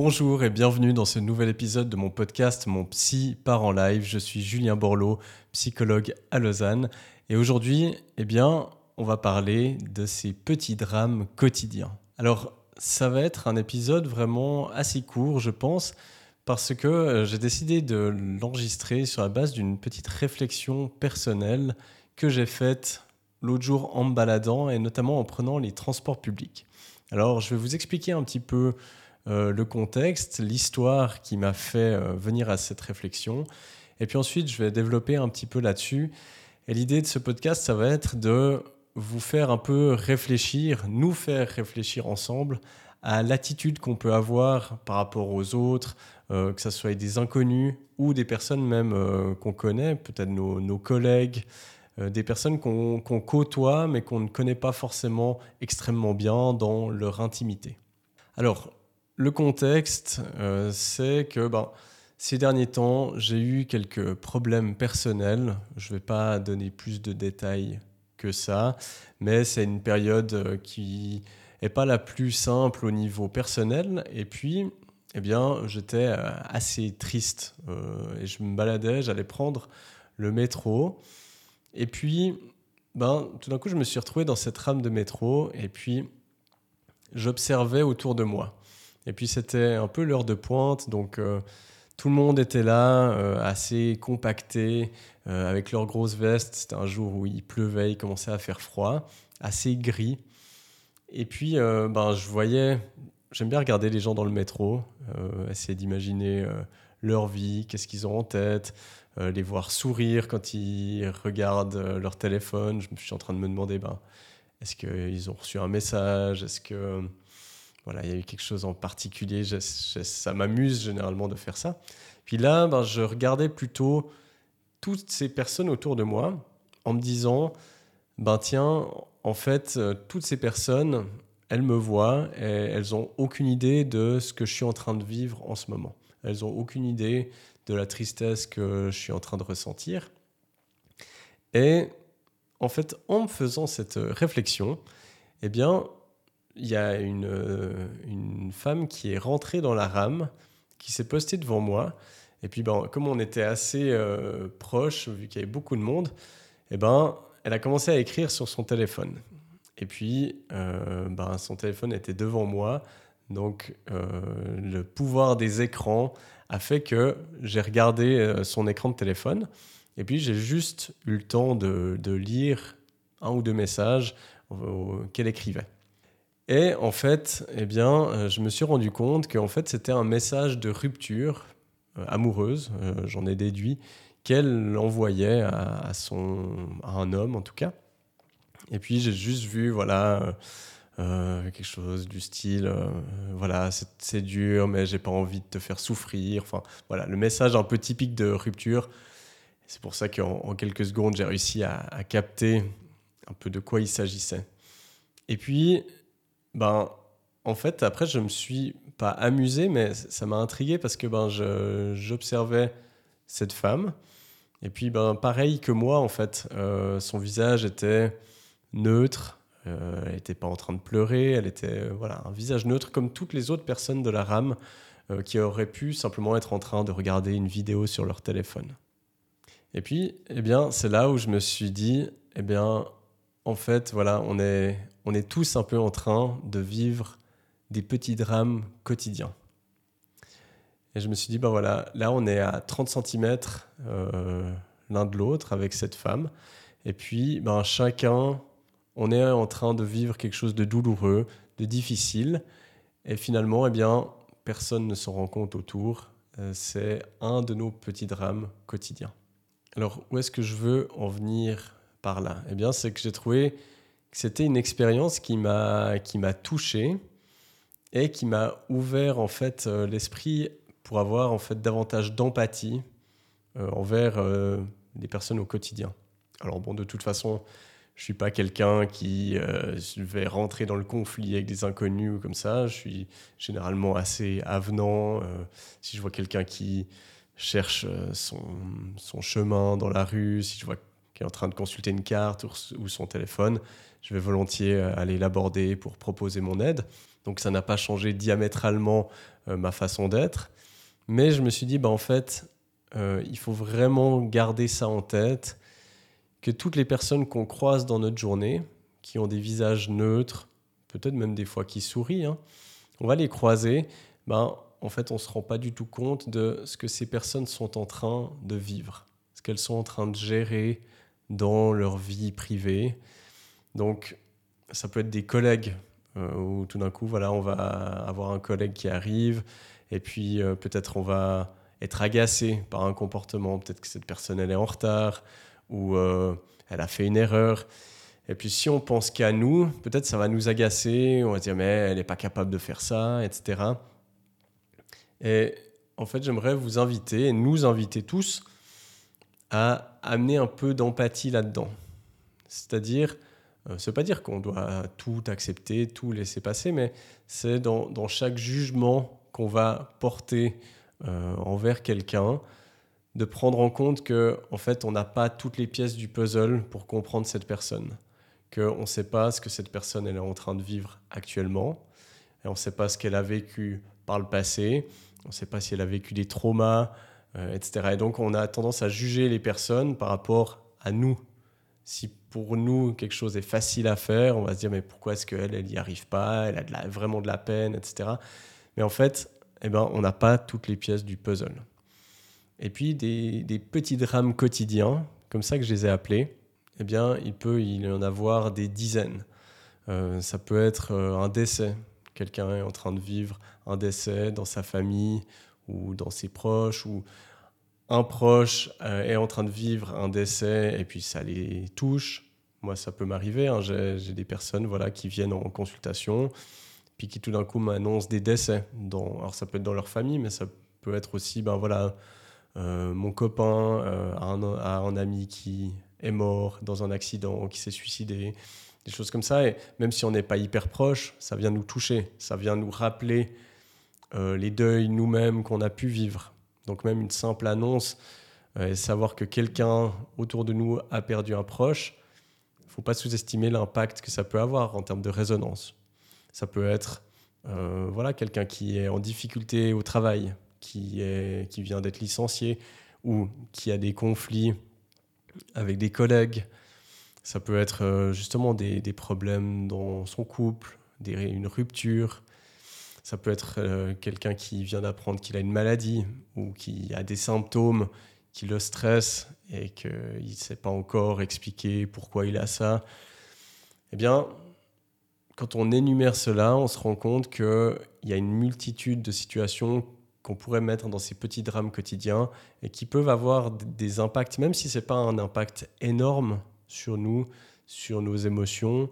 Bonjour et bienvenue dans ce nouvel épisode de mon podcast Mon Psy part en live. Je suis Julien Borloo, psychologue à Lausanne. Et aujourd'hui, eh bien, on va parler de ces petits drames quotidiens. Alors, ça va être un épisode vraiment assez court, je pense, parce que euh, j'ai décidé de l'enregistrer sur la base d'une petite réflexion personnelle que j'ai faite l'autre jour en me baladant et notamment en prenant les transports publics. Alors, je vais vous expliquer un petit peu euh, le contexte, l'histoire qui m'a fait euh, venir à cette réflexion. Et puis ensuite, je vais développer un petit peu là-dessus. Et l'idée de ce podcast, ça va être de vous faire un peu réfléchir, nous faire réfléchir ensemble à l'attitude qu'on peut avoir par rapport aux autres, euh, que ce soit des inconnus ou des personnes même qu'on connaît, peut-être nos, collègues, des personnes qu'on côtoie mais qu'on ne connaît pas forcément extrêmement bien dans leur intimité. Alors, le contexte, euh, c'est que ben, ces derniers temps, j'ai eu quelques problèmes personnels. Je ne vais pas donner plus de détails que ça, mais c'est une période euh, qui n'est pas la plus simple au niveau personnel. Et puis, eh bien, j'étais euh, assez triste. et je me baladais, j'allais prendre le métro. Et puis, ben, tout d'un coup, je me suis retrouvé dans cette rame de métro. Et puis, j'observais autour de moi. Et puis c'était un peu l'heure de pointe, donc euh, tout le monde était là, euh, assez compacté, euh, avec leurs grosses vestes. C'était un jour où il pleuvait, il commençait à faire froid, assez gris. Et puis ben, je voyais, j'aime bien regarder les gens dans le métro, essayer d'imaginer leur vie, qu'est-ce qu'ils ont en tête, les voir sourire quand ils regardent leur téléphone. Je suis en train de me demander, ben, est-ce qu'ils ont reçu un message? Est-ce que voilà, il y a eu quelque chose en particulier. ça m'amuse généralement de faire ça. Puis là, ben, je regardais plutôt toutes ces personnes autour de moi en me disant, ben tiens, en fait, euh, toutes ces personnes, elles me voient et elles n'ont aucune idée de ce que je suis en train de vivre en ce moment. Elles n'ont aucune idée de la tristesse que je suis en train de ressentir. Et en fait, en me faisant cette réflexion, eh bien, il y a une, euh, une, femme qui est rentrée dans la rame, qui s'est postée devant moi. Et puis, ben, comme on était assez euh, proches, vu qu'il y avait beaucoup de monde, eh ben, elle a commencé à écrire sur son téléphone. Et puis, euh, ben, son téléphone était devant moi. Donc, le pouvoir des écrans a fait que j'ai regardé son écran de téléphone. Et puis, j'ai juste eu le temps de, de lire un ou deux messages qu'elle écrivait. Et en fait, eh bien, euh, je me suis rendu compte qu'en fait, c'était un message de rupture euh, amoureuse, euh, j'en ai déduit, qu'elle envoyait à, son, à un homme en tout cas. Et puis j'ai juste vu, voilà, quelque chose du style, voilà, c'est dur, mais j'ai pas envie de te faire souffrir. Enfin, voilà, le message un peu typique de rupture. C'est pour ça qu'en quelques secondes, j'ai réussi à, à capter un peu de quoi il s'agissait. Et puis, ben, en fait, après, je me suis pas amusé, mais ça m'a intrigué parce que ben, j'observais cette femme. Et puis, ben, pareil que moi, en fait, euh, son visage était neutre. Euh, elle n'était pas en train de pleurer. Elle était euh, voilà, un visage neutre comme toutes les autres personnes de la rame qui auraient pu simplement être en train de regarder une vidéo sur leur téléphone. Et puis, eh bien, c'est là où je me suis dit, eh bien, en fait, voilà, on est, on est tous un peu en train de vivre des petits drames quotidiens. Et je me suis dit, ben voilà, là on est à 30 cm euh, l'un de l'autre avec cette femme. Et puis, ben, chacun, on est en train de vivre quelque chose de douloureux, de difficile. Et finalement, eh bien, personne ne s'en rend compte autour. Euh, c'est un de nos petits drames quotidiens. Alors, où est-ce que je veux en venir là Eh bien, c'est que j'ai trouvé c'était une expérience qui m'a qui m'a touché et qui m'a ouvert en fait euh, l'esprit pour avoir en fait davantage d'empathie euh, envers euh, les personnes au quotidien. Alors bon, de toute façon, je suis pas quelqu'un qui vais rentrer dans le conflit avec des inconnus ou comme ça. Je suis généralement assez avenant. si je vois quelqu'un qui cherche son, son chemin dans la rue, si je vois qui est en train de consulter une carte ou son téléphone, je vais volontiers euh, aller l'aborder pour proposer mon aide. Donc ça n'a pas changé diamétralement euh, ma façon d'être. Mais je me suis dit, bah, en fait, euh, il faut vraiment garder ça en tête, que toutes les personnes qu'on croise dans notre journée, qui ont des visages neutres, peut-être même des fois qui sourient, hein, on va les croiser, ben, en fait, on ne se rend pas du tout compte de ce que ces personnes sont en train de vivre, ce qu'elles sont en train de gérer dans leur vie privée. Donc, ça peut être des collègues euh, où tout d'un coup, voilà, on va avoir un collègue qui arrive et puis euh, peut-être on va être agacé par un comportement, peut-être que cette personne elle est en retard ou euh, elle a fait une erreur. Et puis si on pense qu'à nous, peut-être ça va nous agacer, on va dire mais elle n'est pas capable de faire ça, etc. Et en fait, j'aimerais vous inviter, nous inviter tous, à amener un peu d'empathie là-dedans. C'est-à-dire, euh, ce n'est pas dire qu'on doit tout accepter, tout laisser passer, mais c'est dans, chaque jugement qu'on va porter euh, envers quelqu'un, de prendre en compte que en fait, on n'a pas toutes les pièces du puzzle pour comprendre cette personne, qu'on ne sait pas ce que cette personne elle est en train de vivre actuellement, et on ne sait pas ce qu'elle a vécu par le passé, on ne sait pas si elle a vécu des traumas, etc. Et donc, on a tendance à juger les personnes par rapport à nous. Si pour nous, quelque chose est facile à faire, on va se dire, mais pourquoi est-ce qu'elle, elle n'y arrive pas? Elle a vraiment de la peine, etc. Mais en fait, eh ben, on n'a pas toutes les pièces du puzzle. Et puis, des, des, petits drames quotidiens, comme ça que je les ai appelés, eh bien, il peut y en avoir des dizaines. Euh, ça peut être euh, un décès. Quelqu'un est en train de vivre un décès dans sa famille ou dans ses proches, ou un proche euh, est en train de vivre un décès et puis ça les touche. Moi, ça peut m'arriver. Hein. J'ai des personnes voilà, qui viennent en consultation, puis qui tout d'un coup m'annoncent des décès. Dans, alors, ça peut être dans leur famille, mais ça peut être aussi, ben voilà, euh, mon copain euh, a, un, ami qui est mort dans un accident, qui s'est suicidé, des choses comme ça. Et même si on n'est pas hyper proche, ça vient nous toucher, ça vient nous rappeler les deuils nous-mêmes qu'on a pu vivre. Donc même une simple annonce euh, savoir que quelqu'un autour de nous a perdu un proche, il ne faut pas sous-estimer l'impact que ça peut avoir en termes de résonance. Ça peut être euh, voilà, quelqu'un qui est en difficulté au travail, qui, est, qui vient d'être licencié ou qui a des conflits avec des collègues. Ça peut être euh, justement des, des, problèmes dans son couple, des, une rupture, ça peut être euh, quelqu'un qui vient d'apprendre qu'il a une maladie ou qui a des symptômes qui le stressent et qu'il ne sait pas encore expliquer pourquoi il a ça. Eh bien, quand on énumère cela, on se rend compte qu'il y a une multitude de situations qu'on pourrait mettre dans ces petits drames quotidiens et qui peuvent avoir des impacts, même si ce n'est pas un impact énorme sur nous, sur nos émotions,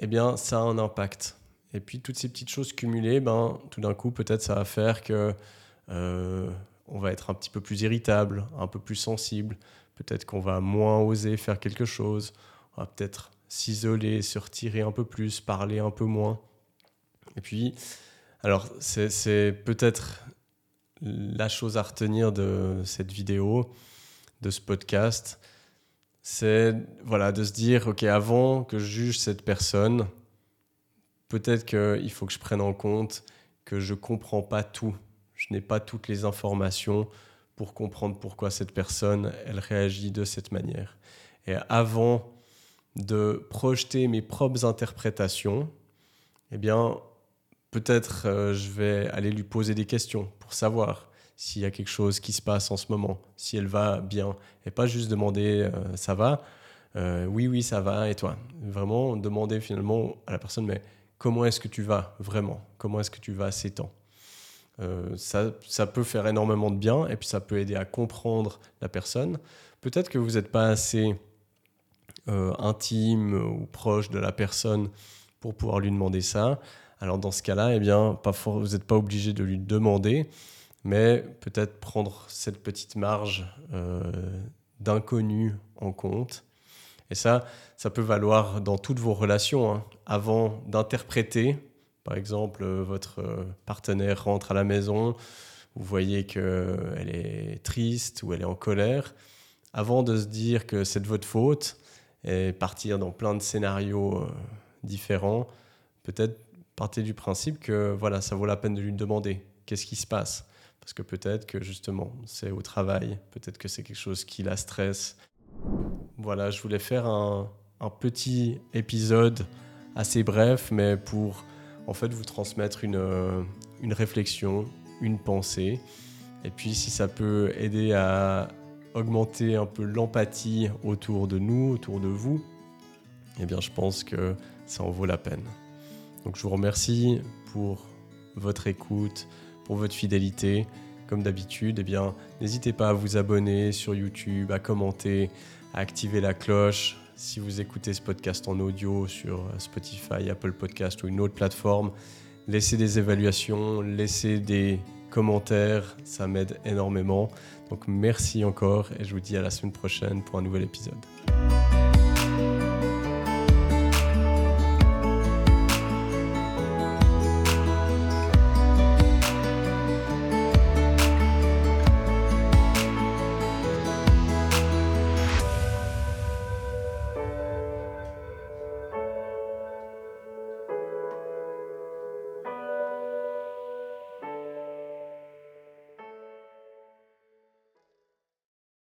eh bien, ça a un impact. Et puis toutes ces petites choses cumulées, ben, tout d'un coup, peut-être ça va faire que euh, on va être un petit peu plus irritable, un peu plus sensible. Peut-être qu'on va moins oser faire quelque chose. On va peut-être s'isoler, se retirer un peu plus, parler un peu moins. Et puis, alors, c'est peut-être la chose à retenir de cette vidéo, de ce podcast. C'est voilà, de se dire, OK, avant que je juge cette personne, peut-être qu'il faut que je prenne en compte que je ne comprends pas tout. Je n'ai pas toutes les informations pour comprendre pourquoi cette personne, elle réagit de cette manière. Et avant de projeter mes propres interprétations, eh bien, peut-être euh, je vais aller lui poser des questions pour savoir s'il y a quelque chose qui se passe en ce moment, si elle va bien, et pas juste demander euh, ça va, euh, oui oui ça va, et toi? Vraiment demander finalement à la personne mais comment est-ce que tu vas vraiment? Comment est-ce que tu vas ces temps? Euh, ça, ça, peut faire énormément de bien et puis ça peut aider à comprendre la personne. Peut-être que vous n'êtes pas assez euh, intime ou proche de la personne pour pouvoir lui demander ça. Alors dans ce cas-là, eh bien, vous n'êtes pas obligé de lui demander, mais peut-être prendre cette petite marge euh, d'inconnu en compte et ça, ça peut valoir dans toutes vos relations. Hein. Avant d'interpréter, par exemple, euh, votre euh, partenaire rentre à la maison, vous voyez qu'elle est triste ou elle est en colère. avant de se dire que c'est de votre faute et partir dans plein de scénarios euh, différents, peut-être partez du principe que voilà, ça vaut la peine de lui demander qu'est-ce qui se passe. Parce que peut-être que justement, c'est au travail, peut-être que c'est quelque chose qui la stresse. Voilà, je voulais faire un, petit épisode assez bref, mais pour en fait vous transmettre une, euh, une réflexion, une pensée. Et puis si ça peut aider à augmenter un peu l'empathie autour de nous, autour de vous, eh bien je pense que ça en vaut la peine. Donc je vous remercie pour votre écoute, pour votre fidélité. Comme d'habitude, eh bien n'hésitez pas à vous abonner sur YouTube, à commenter, à activer la cloche. Si vous écoutez ce podcast en audio sur Spotify, Apple Podcast ou une autre plateforme, laissez des évaluations, laissez des commentaires, ça m'aide énormément. Donc merci encore et je vous dis à la semaine prochaine pour un nouvel épisode.